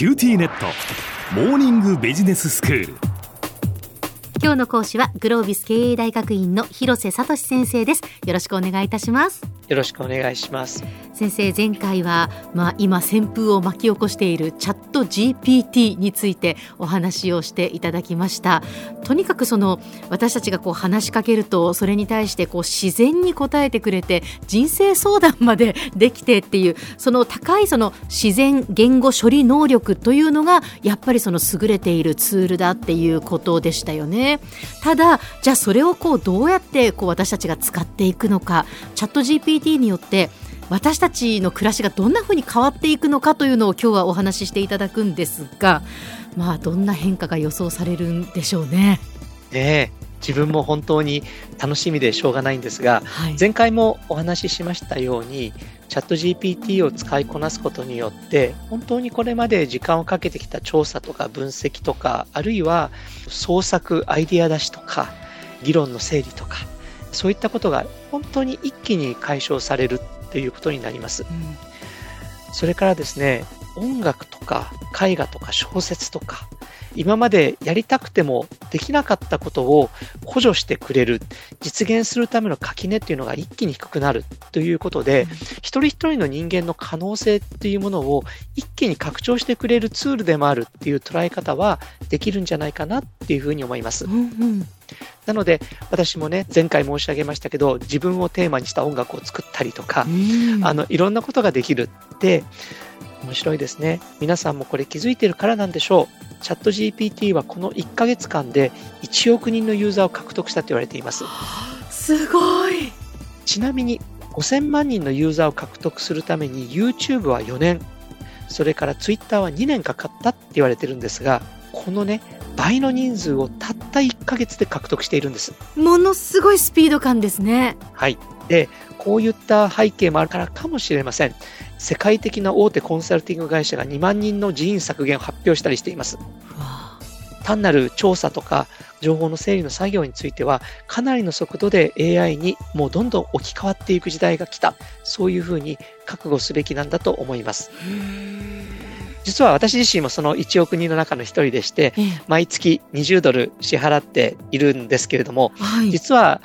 QTnet。モーニングビジネススクール。今日の講師はグロービス経営大学院の広瀬聡先生です。よろしくお願いいたします。よろしくお願いします先生前回は、まあ、今旋風を巻き起こしているチャット GPT についてお話をしていただきました。とにかくその私たちがこう話しかけるとそれに対してこう自然に答えてくれて人生相談までできてっていうその高いその自然言語処理能力というのがやっぱりその優れているツールだっていうことでしたよね。ただじゃあそれをこうどうやってこう私たちが使っていくのかチャット GPT によって私たちの暮らしがどんなふうに変わっていくのかというのを今日はお話ししていただくんですが、まあ、どんな変化が予想されるんでしょうね。ね自分も本当に楽しみでしょうがないんですが、はい、前回もお話ししましたようにチャット GPT を使いこなすことによって本当にこれまで時間をかけてきた調査とか分析とかあるいは創作アイディア出しとか議論の整理とかそういったことが本当に一気に解消されるっていうことになります。うん、それからですね、音楽とか絵画とか小説とか、今までやりたくてもできなかったことを補助してくれる、実現するための垣根っていうのが一気に低くなるということで、うん、一人一人の人間の可能性っていうものを一気に拡張してくれるツールでもあるっていう捉え方はできるんじゃないかなっていうふうに思います。うんうん。なので、私もね、前回申し上げましたけど、自分をテーマにした音楽を作ったりとか、あの、いろんなことができるって、面白いですね。皆さんもこれ気づいてるからなんでしょう。チャット GPT はこの1ヶ月間で1億人のユーザーを獲得したと言われています。すごいちなみに5000万人のユーザーを獲得するために YouTube は4年、それから Twitter は2年かかったって言われてるんですが、このね、倍の人数をたった1ヶ月で獲得しているんです。ものすごいスピード感ですね。はい。で、こういった背景もあるからかもしれません。世界的な大手コンサルティング会社が2万人の人員削減を発表したりしています。単なる調査とか情報の整理の作業についてはかなりの速度で AI にもうどんどん置き換わっていく時代が来たそういうふうに覚悟すべきなんだと思います。実は私自身もその1億人の中の一人でして、毎月20ドル支払っているんですけれども、はい、実は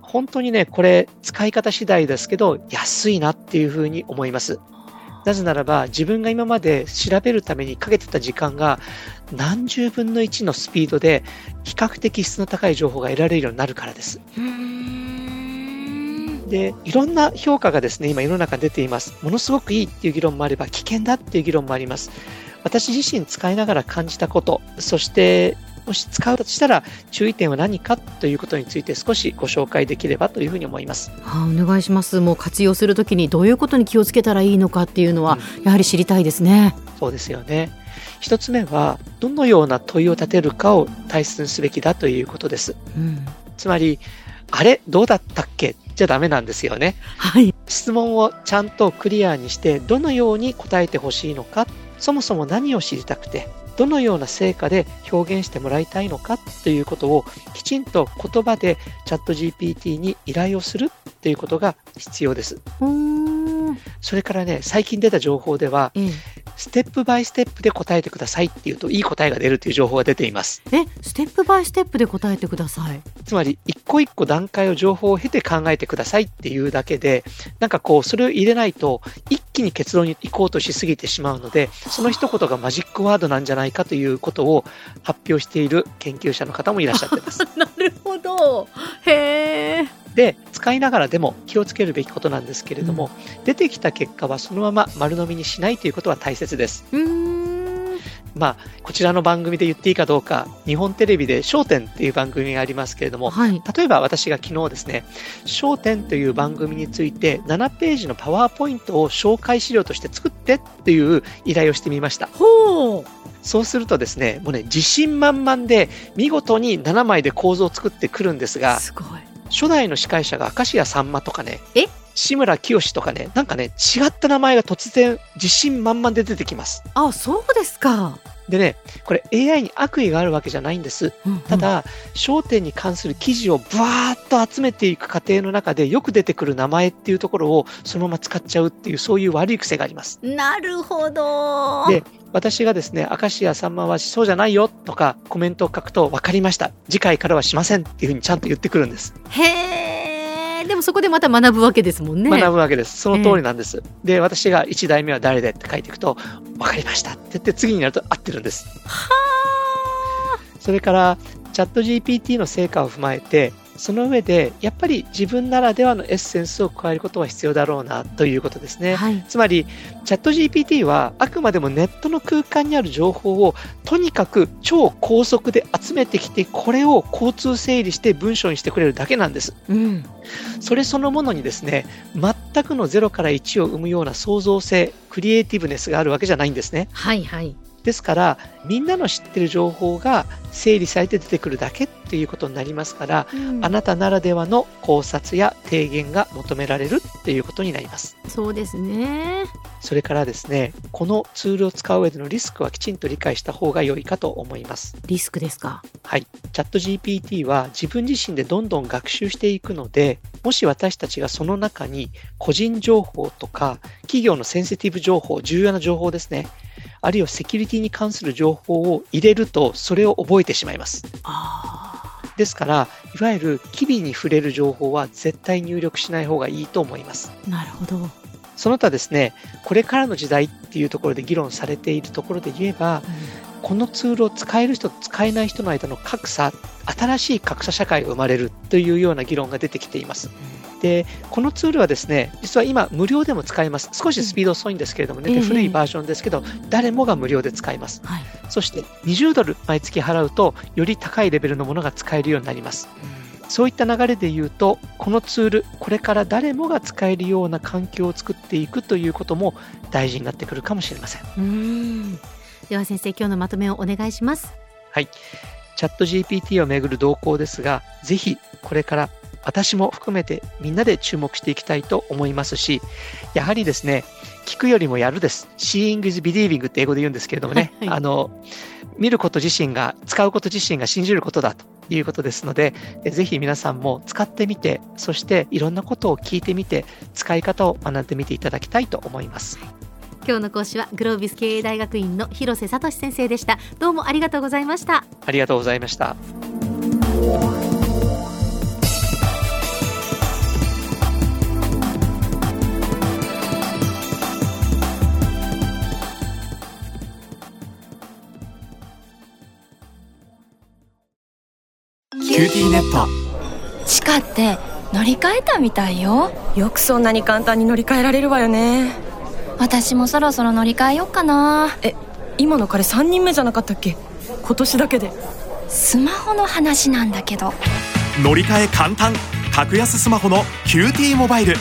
本当にね、これ使い方次第ですけど、安いなっていうふうに思います。なぜならば、自分が今まで調べるためにかけてた時間が何十分の1のスピードで比較的質の高い情報が得られるようになるからです。で、いろんな評価がですね、今世の中出ています。ものすごくいいっていう議論もあれば、危険だっていう議論もあります。私自身使いながら感じたこと、そしてもし使うとしたら注意点は何かということについて少しご紹介できればというふうに思います。はあ、お願いします。もう活用するときにどういうことに気をつけたらいいのかっていうのは、やはり知りたいですね。そうですよね。一つ目はどのような問いを立てるかを大切にすべきだということです。うん、つまりあれ？どうだったっけ？じゃダメなんですよね。はい。質問をちゃんとクリアにして、どのように答えてほしいのか、そもそも何を知りたくて、どのような成果で表現してもらいたいのかということをきちんと言葉でチャット GPT に依頼をするっていうことが必要です。それからね、最近出た情報では、うん、ステップバイステップで答えてくださいっていうといい答えが出るという情報が出ています。え、ステップバイステップで答えてください？つまり、一個一個段階を情報を経て考えてくださいっていうだけで、なんかこう、それを入れないと、一気に結論に行こうとしすぎてしまうので、その一言がマジックワードなんじゃないかということを発表している研究者の方もいらっしゃってます。なるほど。へえ。で、使いながらでも気をつけるべきことなんですけれども、うん、出てきた結果はそのまま丸飲みにしないということは大切です。まあ、こちらの番組で言っていいかどうか、日本テレビで焦点っていう番組がありますけれども、はい、例えば私が昨日ですね、焦点という番組について7ページのパワーポイントを紹介資料として作ってっていう依頼をしてみました。ほうそうするとですね、もうね、自信満々で見事に7枚で構造を作ってくるんですが、すごい。初代の司会者が明石家さんまとかね、え？志村清とかね、なんかね、違った名前が突然自信満々で出てきます。あ、そうですか。でね、これ AI に悪意があるわけじゃないんです。うんうん、ただ、焦点に関する記事をブワーッと集めていく過程の中でよく出てくる名前っていうところをそのまま使っちゃうっていう、そういう悪い癖があります。なるほど。で、私がですね、明石家さんまはそうじゃないよとかコメントを書くと分かりました。次回からはしませんっていうふうにちゃんと言ってくるんです。へえ。でもそこでまた学ぶわけですもんね。学ぶわけです。その通りなんです。で、私が1代目は誰でって書いていくと、分かりましたって言って次になると合ってるんです。はあ。それから、チャット GPT の成果を踏まえて、その上で、やっぱり自分ならではのエッセンスを加えることは必要だろうなということですね。はい、つまり、チャット GPT はあくまでもネットの空間にある情報をとにかく超高速で集めてきて、これを交通整理して文章にしてくれるだけなんです。うん、それそのものにですね、全くの0から1を生むような創造性、クリエイティブネスがあるわけじゃないんですね。はいはい。ですから、みんなの知ってる情報が整理されて出てくるだけっていうことになりますから、うん、あなたならではの考察や提言が求められるっていうことになります。そうですね。それからですね、このツールを使う上でのリスクはきちんと理解した方が良いかと思います。リスクですか？はい。チャット GPT は自分自身でどんどん学習していくので、もし私たちがその中に個人情報とか企業のセンシティブ情報、重要な情報ですね。あるいはセキュリティに関する情報を入れると、それを覚えてしまいます。ですから、いわゆる機微に触れる情報は絶対入力しない方がいいと思います。なるほど。その他ですね、これからの時代っていうところで議論されているところで言えば、うん、このツールを使える人と使えない人の間の格差、新しい格差社会が生まれるというような議論が出てきています。うんで、このツールはですね、実は今無料でも使えます。少しスピード遅いんですけれどもね、うん、古いバージョンですけど、誰もが無料で使えます。はい、そして20ドル毎月払うと、より高いレベルのものが使えるようになります。うん、そういった流れで言うと、このツール、これから誰もが使えるような環境を作っていくということも大事になってくるかもしれません。うんでは先生、今日のまとめをお願いします。はい。チャット GPT をめぐる動向ですが、ぜひこれから私も含めてみんなで注目していきたいと思いますし、やはりですね、聞くよりもやるです。Seeing is believing って英語で言うんですけれどもね、はい、あの、見ること自身が、使うこと自身が信じることだということですので、ぜひ皆さんも使ってみて、そしていろんなことを聞いてみて、使い方を学んでみていただきたいと思います。今日の講師はグロービス経営大学院の広瀬聡先生でした。どうもありがとうございました。ありがとうございました。 QTnet地下って乗り換えたみたいよよくそんなに簡単に乗り換えられるわよね私もそろそろ乗り換えようかな。え今の彼3人目じゃなかったっけ？今年だけで。スマホの話なんだけど。乗り換え簡単。格安スマホの QT モバイル